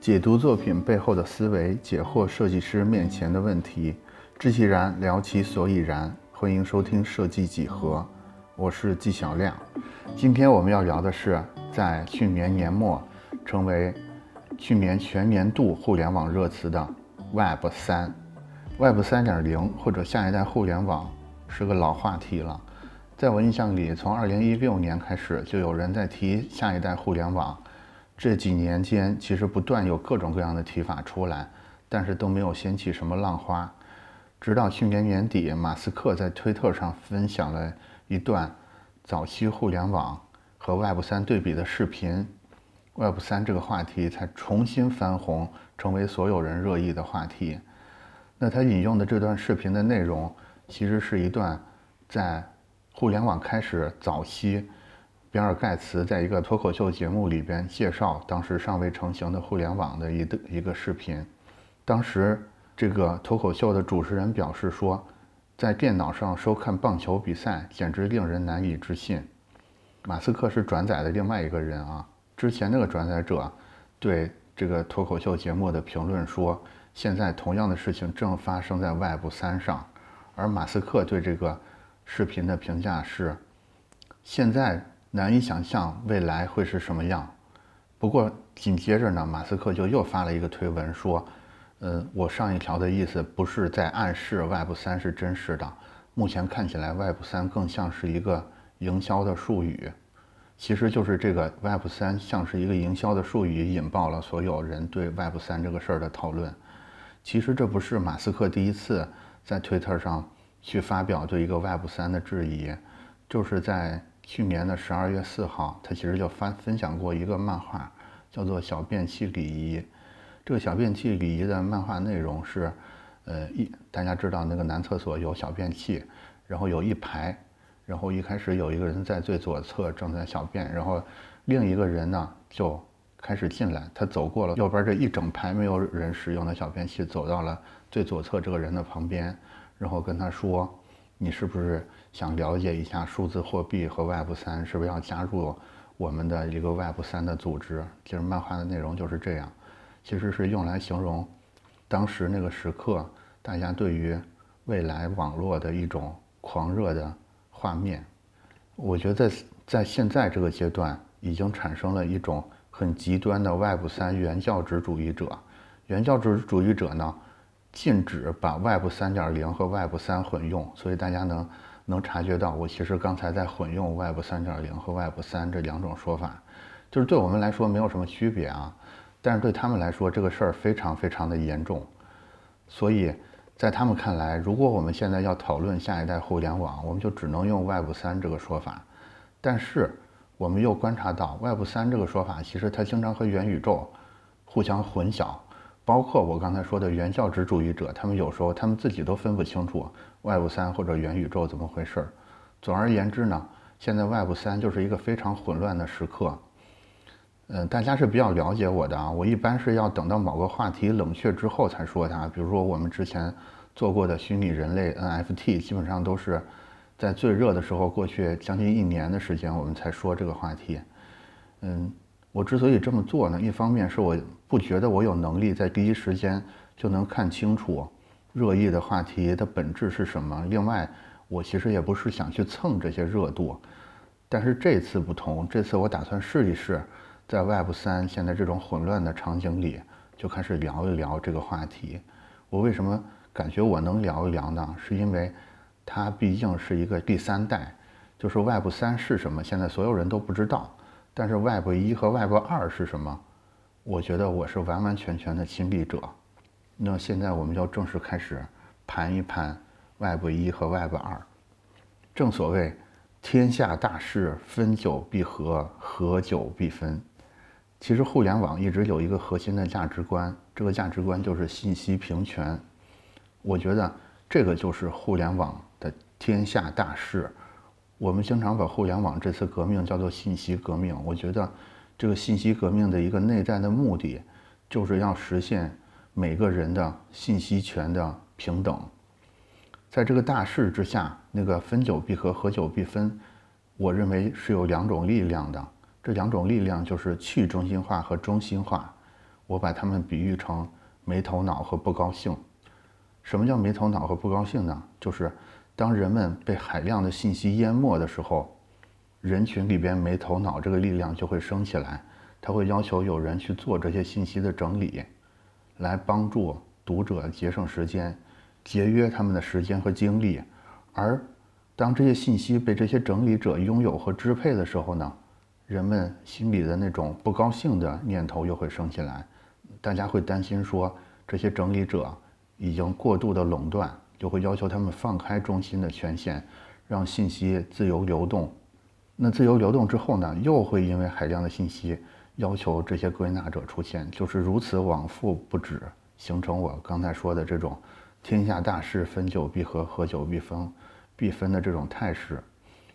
解读作品背后的思维，解惑设计师面前的问题，知其然，聊其所以然。欢迎收听设计几何，我是纪晓亮。今天我们要聊的是，在去年年末成为去年全年度互联网热词的 Web 三。Web 三点零或者下一代互联网是个老话题了。在我印象里，从二零一六年开始就有人在提下一代互联网。这几年间，其实不断有各种各样的提法出来，但是都没有掀起什么浪花。直到去年年底，马斯克在推特上分享了一段早期互联网和 Web 三对比的视频，Web 三这个话题才重新翻红，成为所有人热议的话题。那他引用的这段视频的内容，其实是一段在互联网开始早期，比尔盖茨在一个脱口秀节目里边介绍当时尚未成型的互联网的一个一个视频。当时这个脱口秀的主持人表示说，在电脑上收看棒球比赛简直令人难以置信。马斯克是转载的另外一个人啊，之前那个转载者对这个脱口秀节目的评论说。现在同样的事情正发生在 Web 三上，而马斯克对这个视频的评价是：现在难以想象未来会是什么样。不过紧接着呢，马斯克就又发了一个推文说：“嗯，我上一条的意思不是在暗示 Web 三是真实的，目前看起来 Web 三更像是一个营销的术语。其实就是这个 Web 三像是一个营销的术语，引爆了所有人对 Web 三这个事儿的讨论。”其实这不是马斯克第一次在推特上去发表对一个 Web 三的质疑，就是在去年的十二月四号，他其实就发分享过一个漫画，叫做《小便器礼仪》。这个小便器礼仪的漫画内容是，呃，一大家知道那个男厕所有小便器，然后有一排，然后一开始有一个人在最左侧正在小便，然后另一个人呢就。开始进来，他走过了右边这一整排没有人使用的小便器，走到了最左侧这个人的旁边，然后跟他说：“你是不是想了解一下数字货币和 Web 三？是不是要加入我们的一个 Web 三的组织？”其实漫画的内容就是这样，其实是用来形容当时那个时刻大家对于未来网络的一种狂热的画面。我觉得在在现在这个阶段，已经产生了一种。很极端的 Web 三原教旨主义者，原教旨主义者呢，禁止把 Web 三点零和 Web 三混用，所以大家能能察觉到，我其实刚才在混用 Web 三点零和 Web 三这两种说法，就是对我们来说没有什么区别啊，但是对他们来说这个事儿非常非常的严重，所以在他们看来，如果我们现在要讨论下一代互联网，我们就只能用 Web 三这个说法，但是。我们又观察到，Web 三这个说法其实它经常和元宇宙互相混淆，包括我刚才说的原教旨主义者，他们有时候他们自己都分不清楚 Web 三或者元宇宙怎么回事儿。总而言之呢，现在 Web 三就是一个非常混乱的时刻。嗯，大家是比较了解我的啊，我一般是要等到某个话题冷却之后才说它，比如说我们之前做过的虚拟人类 NFT，基本上都是。在最热的时候，过去将近一年的时间，我们才说这个话题。嗯，我之所以这么做呢，一方面是我不觉得我有能力在第一时间就能看清楚热议的话题的本质是什么；另外，我其实也不是想去蹭这些热度。但是这次不同，这次我打算试一试，在 Web 三现在这种混乱的场景里，就开始聊一聊这个话题。我为什么感觉我能聊一聊呢？是因为。它毕竟是一个第三代，就是 Web 三是什么，现在所有人都不知道。但是 Web 一和 Web 二是什么，我觉得我是完完全全的亲历者。那现在我们要正式开始盘一盘 Web 一和 Web 二。正所谓天下大势，分久必合，合久必分。其实互联网一直有一个核心的价值观，这个价值观就是信息平权。我觉得这个就是互联网的。天下大势，我们经常把互联网这次革命叫做信息革命。我觉得，这个信息革命的一个内在的目的，就是要实现每个人的信息权的平等。在这个大势之下，那个分久必合，合久必分，我认为是有两种力量的。这两种力量就是去中心化和中心化。我把它们比喻成没头脑和不高兴。什么叫没头脑和不高兴呢？就是当人们被海量的信息淹没的时候，人群里边没头脑这个力量就会升起来，他会要求有人去做这些信息的整理，来帮助读者节省时间，节约他们的时间和精力。而当这些信息被这些整理者拥有和支配的时候呢？人们心里的那种不高兴的念头又会升起来，大家会担心说这些整理者已经过度的垄断，就会要求他们放开中心的权限，让信息自由流动。那自由流动之后呢，又会因为海量的信息要求这些归纳者出现，就是如此往复不止，形成我刚才说的这种天下大事分久必合，合久必分，必分的这种态势。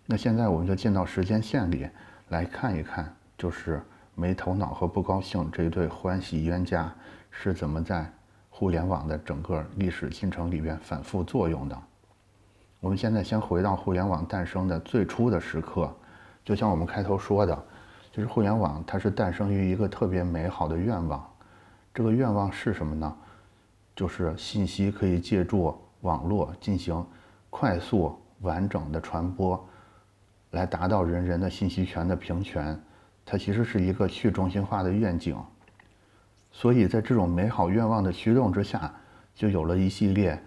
那现在我们就进到时间线里。来看一看，就是没头脑和不高兴这一对欢喜冤家是怎么在互联网的整个历史进程里边反复作用的。我们现在先回到互联网诞生的最初的时刻，就像我们开头说的，就是互联网它是诞生于一个特别美好的愿望。这个愿望是什么呢？就是信息可以借助网络进行快速完整的传播。来达到人人的信息权的平权，它其实是一个去中心化的愿景。所以在这种美好愿望的驱动之下，就有了一系列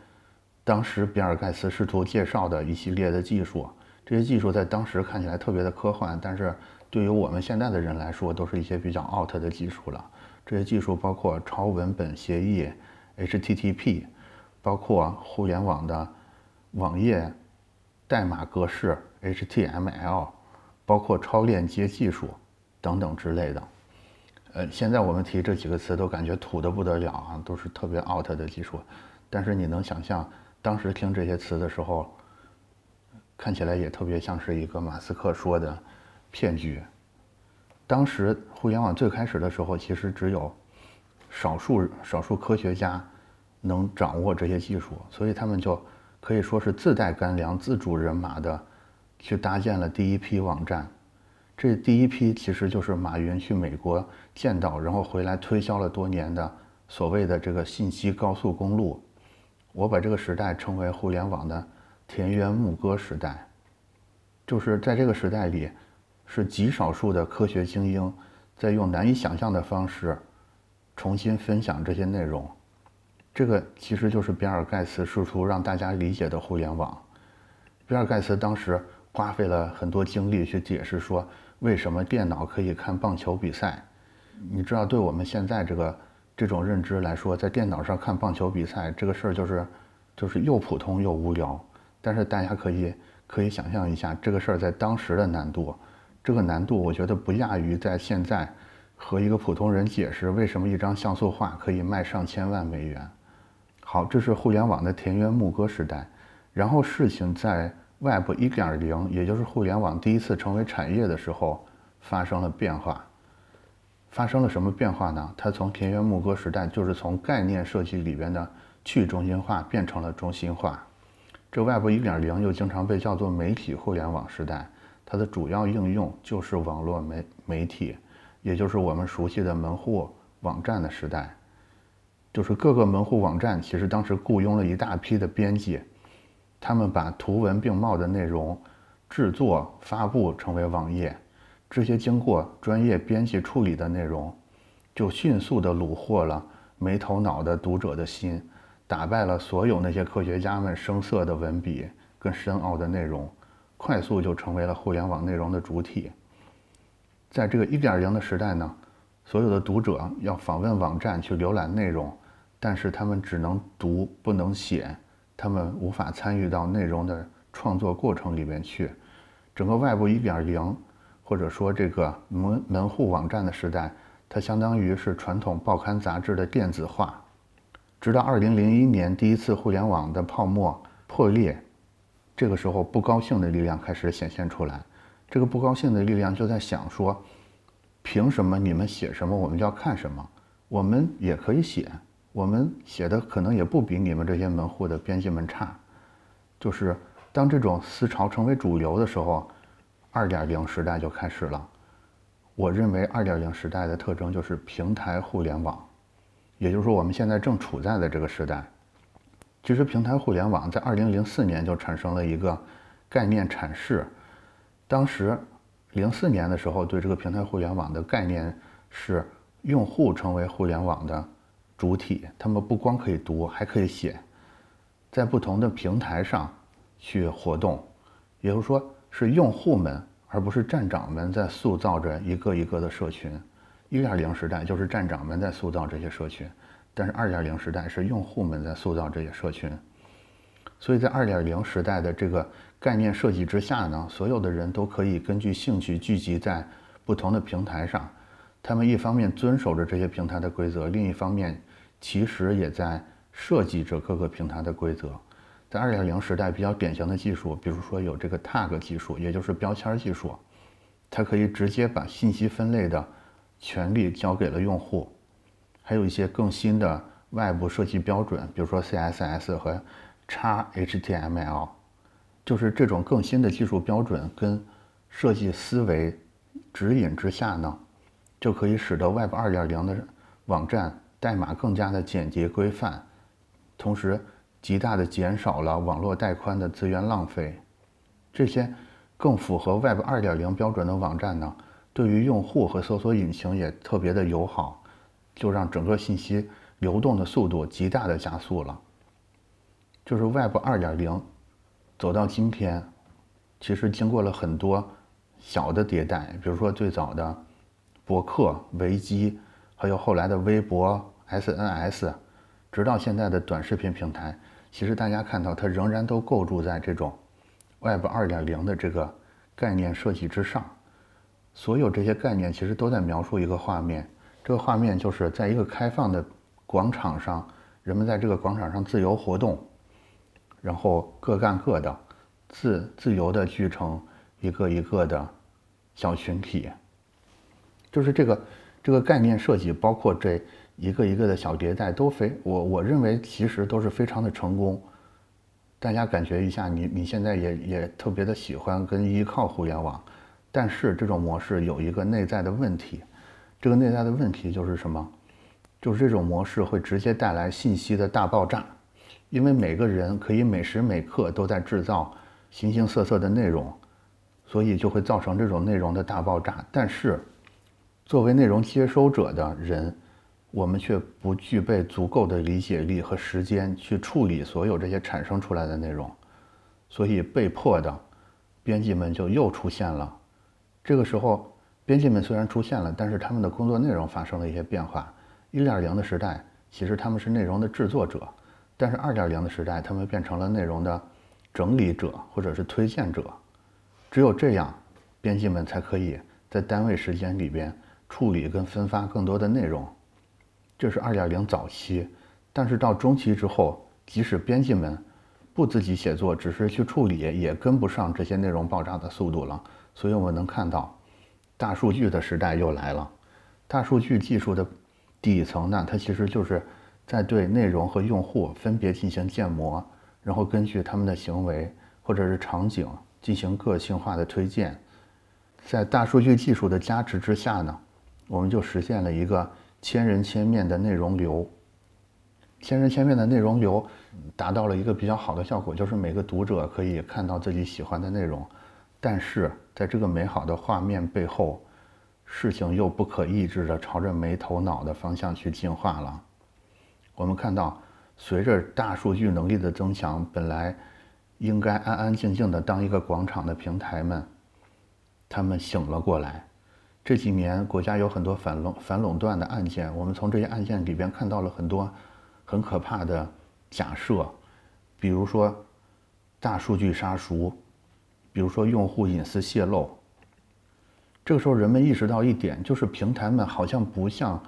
当时比尔盖茨试图介绍的一系列的技术。这些技术在当时看起来特别的科幻，但是对于我们现在的人来说，都是一些比较 out 的技术了。这些技术包括超文本协议 （HTTP），包括互联网的网页代码格式。HTML，包括超链接技术等等之类的，呃，现在我们提这几个词都感觉土的不得了啊，都是特别 out 的技术。但是你能想象当时听这些词的时候，看起来也特别像是一个马斯克说的骗局。当时互联网最开始的时候，其实只有少数少数科学家能掌握这些技术，所以他们就可以说是自带干粮、自主人马的。去搭建了第一批网站，这第一批其实就是马云去美国见到，然后回来推销了多年的所谓的这个信息高速公路。我把这个时代称为互联网的田园牧歌时代，就是在这个时代里，是极少数的科学精英在用难以想象的方式重新分享这些内容。这个其实就是比尔盖茨试图让大家理解的互联网。比尔盖茨当时。花费了很多精力去解释说为什么电脑可以看棒球比赛。你知道，对我们现在这个这种认知来说，在电脑上看棒球比赛这个事儿就是就是又普通又无聊。但是大家可以可以想象一下这个事儿在当时的难度，这个难度我觉得不亚于在现在和一个普通人解释为什么一张像素画可以卖上千万美元。好，这是互联网的田园牧歌时代，然后事情在。Web 1.0，也就是互联网第一次成为产业的时候，发生了变化。发生了什么变化呢？它从田园牧歌时代，就是从概念设计里边的去中心化变成了中心化。这 Web 1.0又经常被叫做媒体互联网时代，它的主要应用就是网络媒媒体，也就是我们熟悉的门户网站的时代。就是各个门户网站其实当时雇佣了一大批的编辑。他们把图文并茂的内容制作、发布成为网页，这些经过专业编辑处理的内容，就迅速地虏获了没头脑的读者的心，打败了所有那些科学家们生涩的文笔跟深奥的内容，快速就成为了互联网内容的主体。在这个一点零的时代呢，所有的读者要访问网站去浏览内容，但是他们只能读不能写。他们无法参与到内容的创作过程里面去。整个外部一点零，或者说这个门门户网站的时代，它相当于是传统报刊杂志的电子化。直到二零零一年第一次互联网的泡沫破裂，这个时候不高兴的力量开始显现出来。这个不高兴的力量就在想说：凭什么你们写什么我们就要看什么？我们也可以写。我们写的可能也不比你们这些门户的编辑们差，就是当这种思潮成为主流的时候，二点零时代就开始了。我认为二点零时代的特征就是平台互联网，也就是说我们现在正处在的这个时代。其实平台互联网在二零零四年就产生了一个概念阐释，当时零四年的时候对这个平台互联网的概念是用户成为互联网的主体，他们不光可以读，还可以写，在不同的平台上去活动，也就是说是用户们而不是站长们在塑造着一个一个的社群。一点零时代就是站长们在塑造这些社群。但是二点零时代是用户们在塑造这些社群，所以在二点零时代的这个概念设计之下呢，所有的人都可以根据兴趣聚集在不同的平台上，他们一方面遵守着这些平台的规则，另一方面其实也在设计着各个平台的规则。在二点零时代比较典型的技术，比如说有这个 tag 技术，也就是标签技术，它可以直接把信息分类的权利交给了用户。还有一些更新的外部设计标准，比如说 CSS 和 XHTML，就是这种更新的技术标准跟设计思维指引之下呢，就可以使得 Web 2.0的网站代码更加的简洁规范，同时极大的减少了网络带宽的资源浪费。这些更符合 Web 2.0标准的网站呢，对于用户和搜索引擎也特别的友好。就让整个信息流动的速度极大的加速了。就是 Web 2.0走到今天，其实经过了很多小的迭代，比如说最早的博客、维基，还有后来的微博、SNS，直到现在的短视频平台，其实大家看到它仍然都构筑在这种 Web 2.0的这个概念设计之上。所有这些概念其实都在描述一个画面。这个画面就是在一个开放的广场上，人们在这个广场上自由活动，然后各干各的，自自由的聚成一个一个的小群体。就是这个这个概念设计，包括这一个一个的小迭代，都非我我认为其实都是非常的成功。大家感觉一下，你你现在也也特别的喜欢跟依靠互联网，但是这种模式有一个内在的问题。这个内在的问题就是什么？就是这种模式会直接带来信息的大爆炸，因为每个人可以每时每刻都在制造形形色色的内容，所以就会造成这种内容的大爆炸。但是，作为内容接收者的人，我们却不具备足够的理解力和时间去处理所有这些产生出来的内容，所以被迫的，编辑们就又出现了。这个时候。编辑们虽然出现了，但是他们的工作内容发生了一些变化。一点零的时代，其实他们是内容的制作者；但是二点零的时代，他们变成了内容的整理者或者是推荐者。只有这样，编辑们才可以在单位时间里边处理跟分发更多的内容。这是二点零早期，但是到中期之后，即使编辑们不自己写作，只是去处理，也跟不上这些内容爆炸的速度了。所以我们能看到。大数据的时代又来了。大数据技术的底层呢，它其实就是在对内容和用户分别进行建模，然后根据他们的行为或者是场景进行个性化的推荐。在大数据技术的加持之下呢，我们就实现了一个千人千面的内容流。千人千面的内容流达到了一个比较好的效果，就是每个读者可以看到自己喜欢的内容。但是在这个美好的画面背后，事情又不可抑制地朝着没头脑的方向去进化了。我们看到，随着大数据能力的增强，本来应该安安静静的当一个广场的平台们，他们醒了过来。这几年国家有很多反垄反垄断的案件，我们从这些案件里边看到了很多很可怕的假设，比如说大数据杀熟。比如说用户隐私泄露，这个时候人们意识到一点，就是平台们好像不像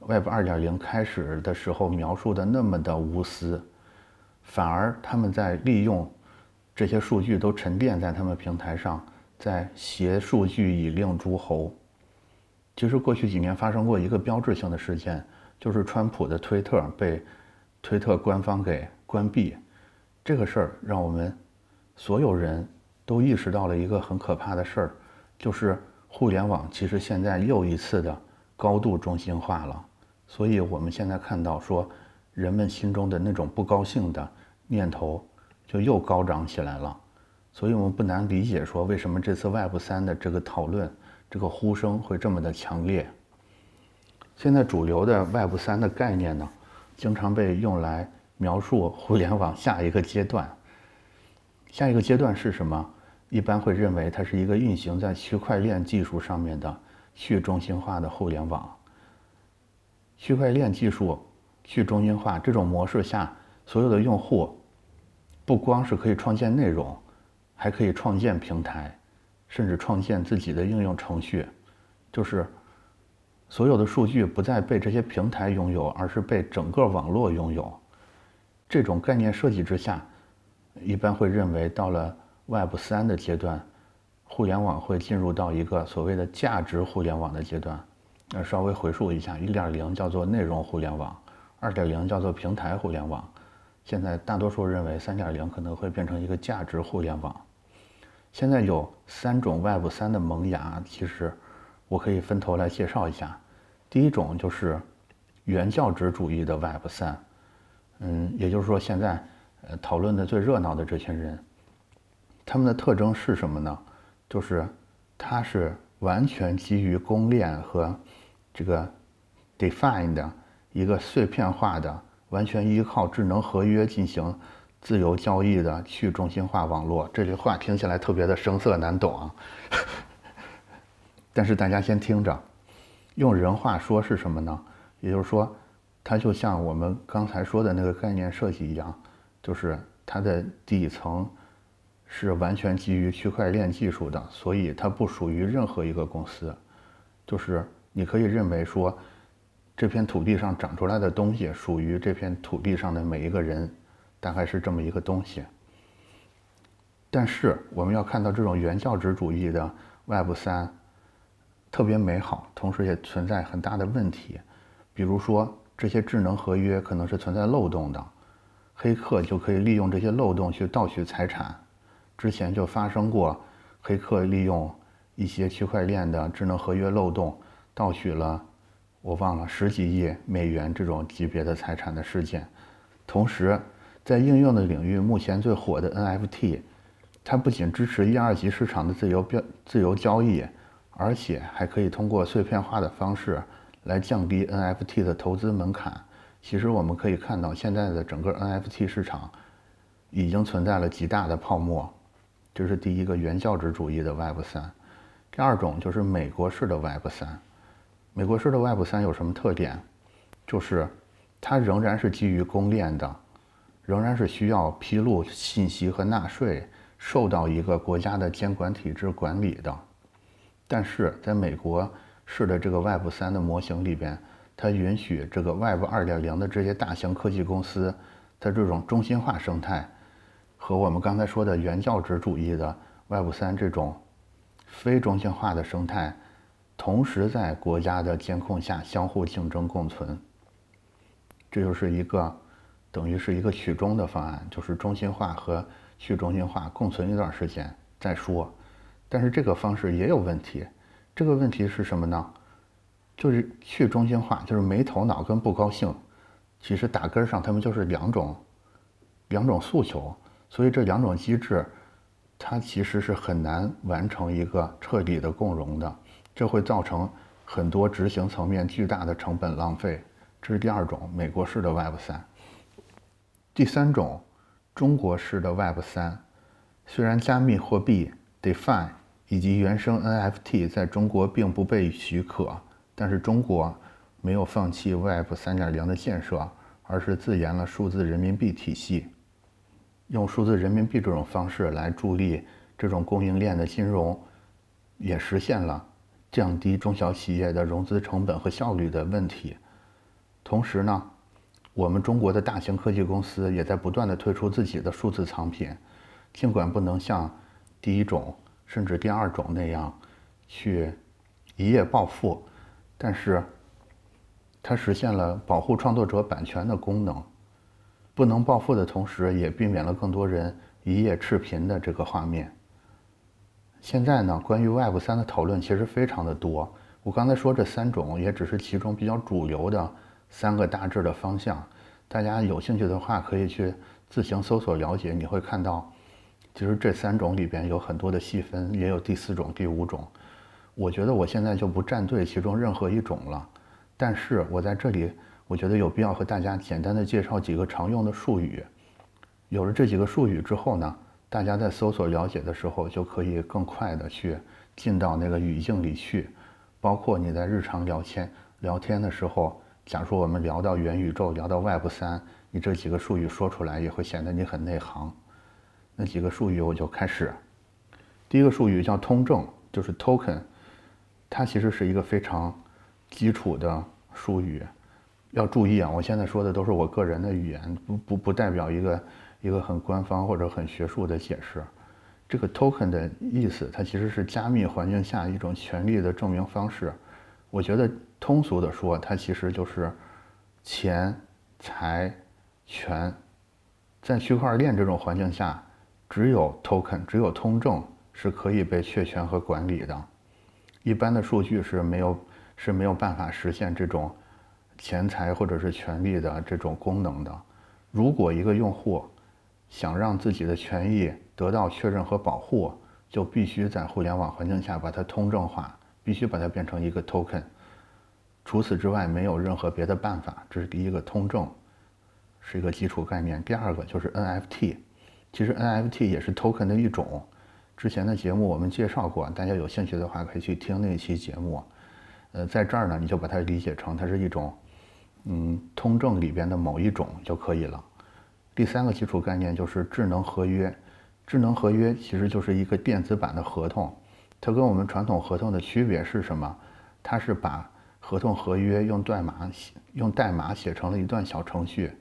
Web 2.0开始的时候描述的那么的无私，反而他们在利用这些数据都沉淀在他们平台上，在挟数据以令诸侯。其实过去几年发生过一个标志性的事件，就是川普的推特被推特官方给关闭，这个事儿让我们所有人。都意识到了一个很可怕的事儿，就是互联网其实现在又一次的高度中心化了。所以我们现在看到说，人们心中的那种不高兴的念头就又高涨起来了。所以我们不难理解说，为什么这次 Web 三的这个讨论，这个呼声会这么的强烈。现在主流的 Web 三的概念呢，经常被用来描述互联网下一个阶段。下一个阶段是什么？一般会认为它是一个运行在区块链技术上面的去中心化的互联网。区块链技术去中心化这种模式下，所有的用户不光是可以创建内容。还可以创建平台，甚至创建自己的应用程序，就是所有的数据不再被这些平台拥有，而是被整个网络拥有。这种概念设计之下，一般会认为到了 Web 三的阶段，互联网会进入到一个所谓的价值互联网的阶段。那稍微回溯一下，一点零叫做内容互联网，二点零叫做平台互联网，现在大多数认为三点零可能会变成一个价值互联网。现在有三种 Web 三的萌芽，其实我可以分头来介绍一下。第一种就是原教旨主义的 Web 三，嗯，也就是说现在呃讨论的最热闹的这群人，他们的特征是什么呢？就是它是完全基于公链和这个 define 的一个碎片化的，完全依靠智能合约进行。自由交易的去中心化网络，这句话听起来特别的生涩难懂啊。但是大家先听着，用人话说是什么呢？也就是说，它就像我们刚才说的那个概念设计一样，就是它的底层是完全基于区块链技术的，所以它不属于任何一个公司。就是你可以认为说，这片土地上长出来的东西属于这片土地上的每一个人。大概是这么一个东西，但是我们要看到这种原教旨主义的 Web 三特别美好，同时也存在很大的问题。比如说，这些智能合约可能是存在漏洞的，黑客就可以利用这些漏洞去盗取财产。之前就发生过黑客利用一些区块链的智能合约漏洞盗取了我忘了十几亿美元这种级别的财产的事件，同时。在应用的领域，目前最火的 NFT，它不仅支持一二级市场的自由标自由交易，而且还可以通过碎片化的方式来降低 NFT 的投资门槛。其实我们可以看到，现在的整个 NFT 市场已经存在了极大的泡沫。这是第一个原教旨主义的 Web 三。第二种就是美国式的 Web 三。美国式的 Web 三有什么特点？就是它仍然是基于公链的。仍然是需要披露信息和纳税，受到一个国家的监管体制管理的。但是，在美国式的这个 Web 三的模型里边，它允许这个 Web 二点零的这些大型科技公司，它这种中心化生态，和我们刚才说的原教旨主义的 Web 三这种非中心化的生态，同时在国家的监控下相互竞争共存。这就是一个。等于是一个曲中的方案，就是中心化和去中心化共存一段时间再说。但是这个方式也有问题，这个问题是什么呢？就是去中心化，就是没头脑跟不高兴，其实打根上他们就是两种两种诉求，所以这两种机制，它其实是很难完成一个彻底的共融的，这会造成很多执行层面巨大的成本浪费。这是第二种美国式的 Web 三。第三种，中国式的 Web 三，虽然加密货币 DeFi 以及原生 NFT 在中国并不被许可，但是中国没有放弃 Web 三点零的建设，而是自研了数字人民币体系，用数字人民币这种方式来助力这种供应链的金融，也实现了降低中小企业的融资成本和效率的问题。同时呢。我们中国的大型科技公司也在不断的推出自己的数字藏品，尽管不能像第一种甚至第二种那样去一夜暴富，但是它实现了保护创作者版权的功能。不能暴富的同时，也避免了更多人一夜赤贫的这个画面。现在呢，关于 Web 三的讨论其实非常的多。我刚才说这三种也只是其中比较主流的。三个大致的方向。大家有兴趣的话，可以去自行搜索了解。你会看到，其实这三种里边有很多的细分，也有第四种、第五种。我觉得我现在就不站队其中任何一种了，但是我在这里，我觉得有必要和大家简单的介绍几个常用的术语。有了这几个术语之后呢，大家在搜索了解的时候，就可以更快的去进到那个语境里去。包括你在日常聊天聊天的时候，假如我们聊到元宇宙，聊到 Web 三，你这几个术语说出来也会显得你很内行。那几个术语我就开始。第一个术语叫通证，就是 token。它其实是一个非常基础的术语，要注意啊！我现在说的都是我个人的语言，不不不代表一个一个很官方或者很学术的解释。这个 token 的意思，它其实是加密环境下一种权利的证明方式。我觉得通俗的说，它其实就是钱财权，在区块链这种环境下，只有 token，只有通证是可以被确权和管理的。一般的数据是没有是没有办法实现这种钱财或者是权利的这种功能的。如果一个用户想让自己的权益得到确认和保护，就必须在互联网环境下把它通证化，必须把它变成一个 token。除此之外，没有任何别的办法。这是第一个，通证是一个基础概念。第二个就是 NFT，其实 NFT 也是 token 的一种。之前的节目我们介绍过，大家有兴趣的话可以去听那期节目。呃，在这儿呢，你就把它理解成它是一种，嗯，通证里边的某一种就可以了。第三个基础概念就是智能合约。智能合约其实就是一个电子版的合同。它跟我们传统合同的区别是什么？它是把合同合约用代码写，用代码写成了一段小程序。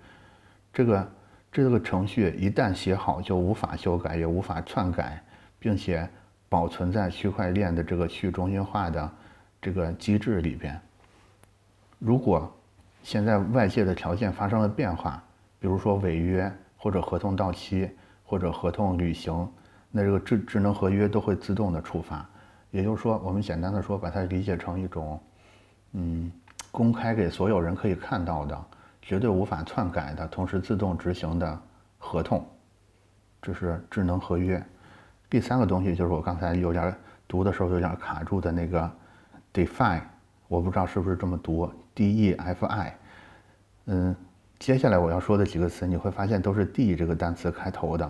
这个这个程序一旦写好，就无法修改，也无法篡改。并且保存在区块链的这个去中心化的这个机制里边。如果现在外界的条件发生了变化，比如说违约或者合同到期或者合同履行，那这个智智能合约都会自动的触发。也就是说，我们简单的说，把它理解成一种，嗯，公开给所有人可以看到的、绝对无法篡改的、同时自动执行的合同，这是智能合约。第三个东西就是我刚才有点读的时候有点卡住的那个 define，我不知道是不是这么读，D-E-F-I。嗯，接下来我要说的几个词，你会发现都是 D 这个单词开头的。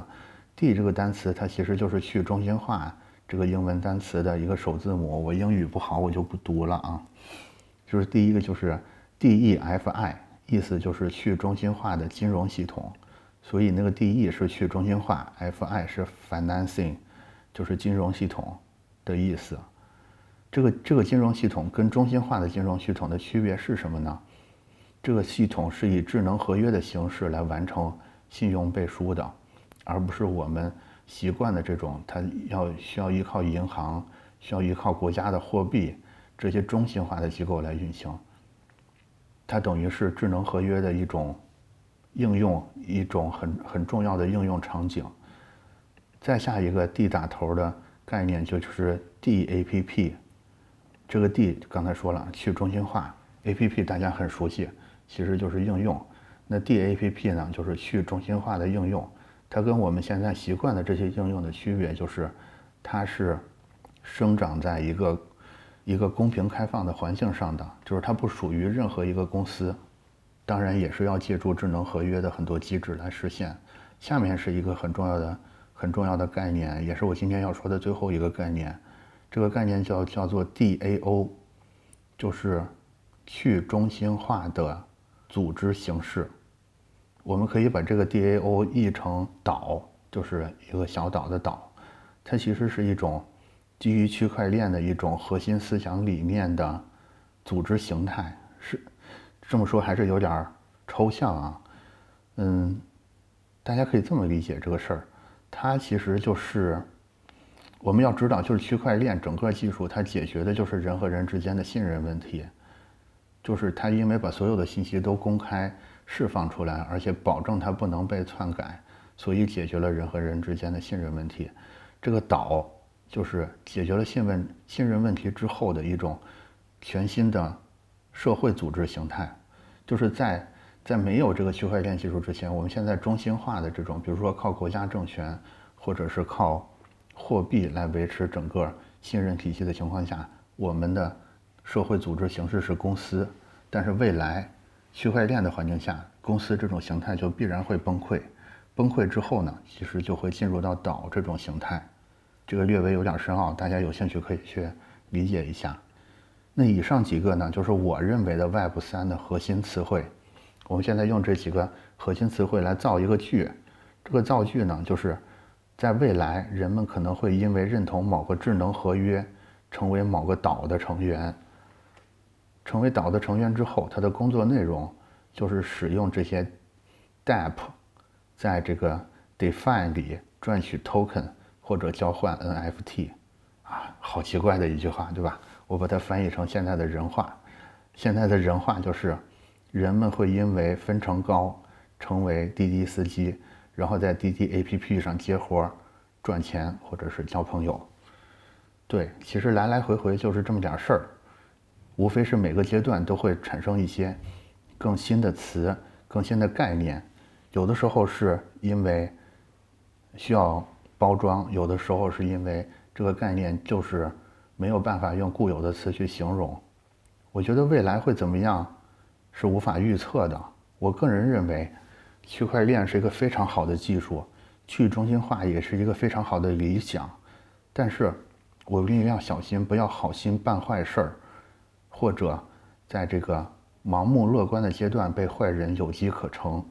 D 这个单词它其实就是去中心化这个英文单词的一个首字母。我英语不好，我就不读了啊。就是第一个就是 D-E-F-I，意思就是去中心化的金融系统。所以那个 D-E 是去中心化，F-I 是 Financing。就是金融系统的意思。这个这个金融系统跟中心化的金融系统的区别是什么呢？这个系统是以智能合约的形式来完成信用背书的，而不是我们习惯的这种，它要需要依靠银行、需要依靠国家的货币这些中心化的机构来运行。它等于是智能合约的一种应用，一种很很重要的应用场景。再下一个 D 打头的概念就就是 DAPP，这个 D 刚才说了去中心化，APP 大家很熟悉，其实就是应用。那 DAPP 呢，就是去中心化的应用。它跟我们现在习惯的这些应用的区别就是，它是生长在一个一个公平开放的环境上的，就是它不属于任何一个公司。当然也是要借助智能合约的很多机制来实现。下面是一个很重要的。很重要的概念，也是我今天要说的最后一个概念。这个概念叫叫做 DAO，就是去中心化的组织形式。我们可以把这个 DAO 译成岛，就是一个小岛的岛。它其实是一种基于区块链的一种核心思想理念的组织形态。是这么说还是有点抽象啊？嗯，大家可以这么理解这个事儿。它其实就是，我们要知道，就是区块链整个技术，它解决的就是人和人之间的信任问题。就是它因为把所有的信息都公开释放出来，而且保证它不能被篡改，所以解决了人和人之间的信任问题。这个岛就是解决了信问信任问题之后的一种全新的社会组织形态。就是在在没有这个区块链技术之前，我们现在中心化的这种，比如说靠国家政权，或者是靠货币来维持整个信任体系的情况下，我们的社会组织形式是公司。但是未来区块链的环境下，公司这种形态就必然会崩溃。崩溃之后呢，其实就会进入到岛这种形态。这个略微有点深奥，大家有兴趣可以去理解一下。那以上几个呢，就是我认为的 Web 三的核心词汇。我们现在用这几个核心词汇来造一个句。这个造句呢，就是在未来，人们可能会因为认同某个智能合约，成为某个岛的成员。成为岛的成员之后，他的工作内容就是使用这些 DApp，在这个 DeFi 里赚取 Token 或者交换 NFT。啊，好奇怪的一句话，对吧？我把它翻译成现在的人话，现在的人话就是，人们会因为分成高，成为滴滴司机，然后在滴滴 APP 上接活赚钱或者是交朋友。对，其实来来回回就是这么点事儿，无非是每个阶段都会产生一些更新的词、更新的概念，有的时候是因为需要包装，有的时候是因为这个概念就是。没有办法用固有的词去形容，我觉得未来会怎么样是无法预测的。我个人认为，区块链是一个非常好的技术，去中心化也是一个非常好的理想。但是，我们一定要小心，不要好心办坏事儿，或者在这个盲目乐观的阶段被坏人有机可乘。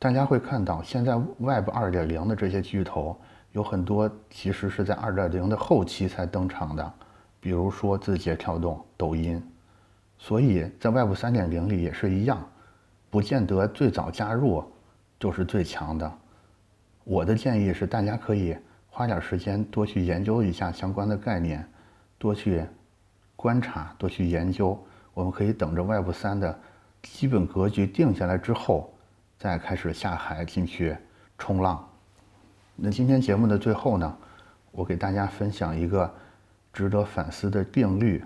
大家会看到，现在 Web 二点零的这些巨头。有很多其实是在二点零的后期才登场的，比如说字节跳动、抖音，所以在 Web 三点零里也是一样，不见得最早加入就是最强的。我的建议是，大家可以花点时间多去研究一下相关的概念，多去观察、多去研究。我们可以等着 Web 三的基本格局定下来之后，再开始下海进去冲浪。那今天节目的最后呢，我给大家分享一个值得反思的定律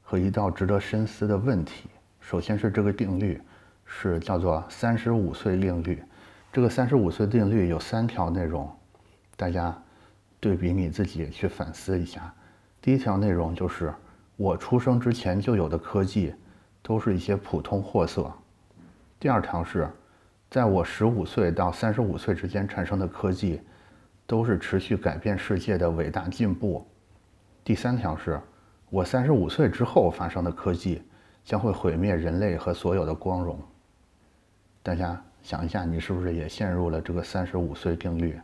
和一道值得深思的问题。首先是这个定律是叫做“三十五岁定律”。这个“三十五岁定律”有三条内容，大家对比你自己去反思一下。第一条内容就是，我出生之前就有的科技都是一些普通货色。第二条是。在我十五岁到三十五岁之间产生的科技，都是持续改变世界的伟大进步。第三条是，我三十五岁之后发生的科技，将会毁灭人类和所有的光荣。大家想一下，你是不是也陷入了这个三十五岁定律？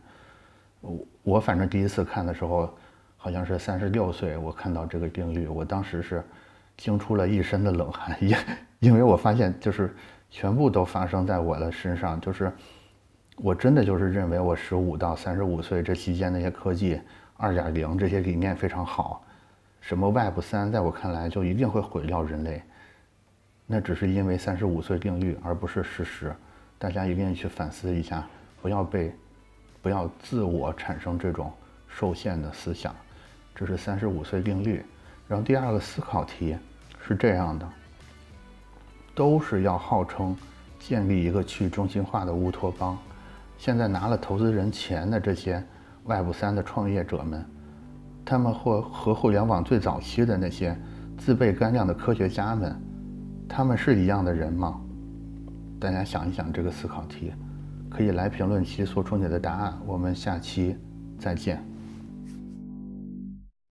我我反正第一次看的时候，好像是三十六岁，我看到这个定律，我当时是惊出了一身的冷汗，因 因为我发现就是。全部都发生在我的身上，就是我真的就是认为我十五到三十五岁这期间那些科技二点零这些理念非常好，什么 Web 三在我看来就一定会毁掉人类，那只是因为三十五岁定律，而不是事实。大家一定去反思一下，不要被不要自我产生这种受限的思想，这是三十五岁定律。然后第二个思考题是这样的。都是要号称建立一个去中心化的乌托邦，现在拿了投资人钱的这些 Web 三的创业者们，他们或和互联网最早期的那些自备干粮的科学家们，他们是一样的人吗？大家想一想这个思考题，可以来评论区说出你的答案。我们下期再见。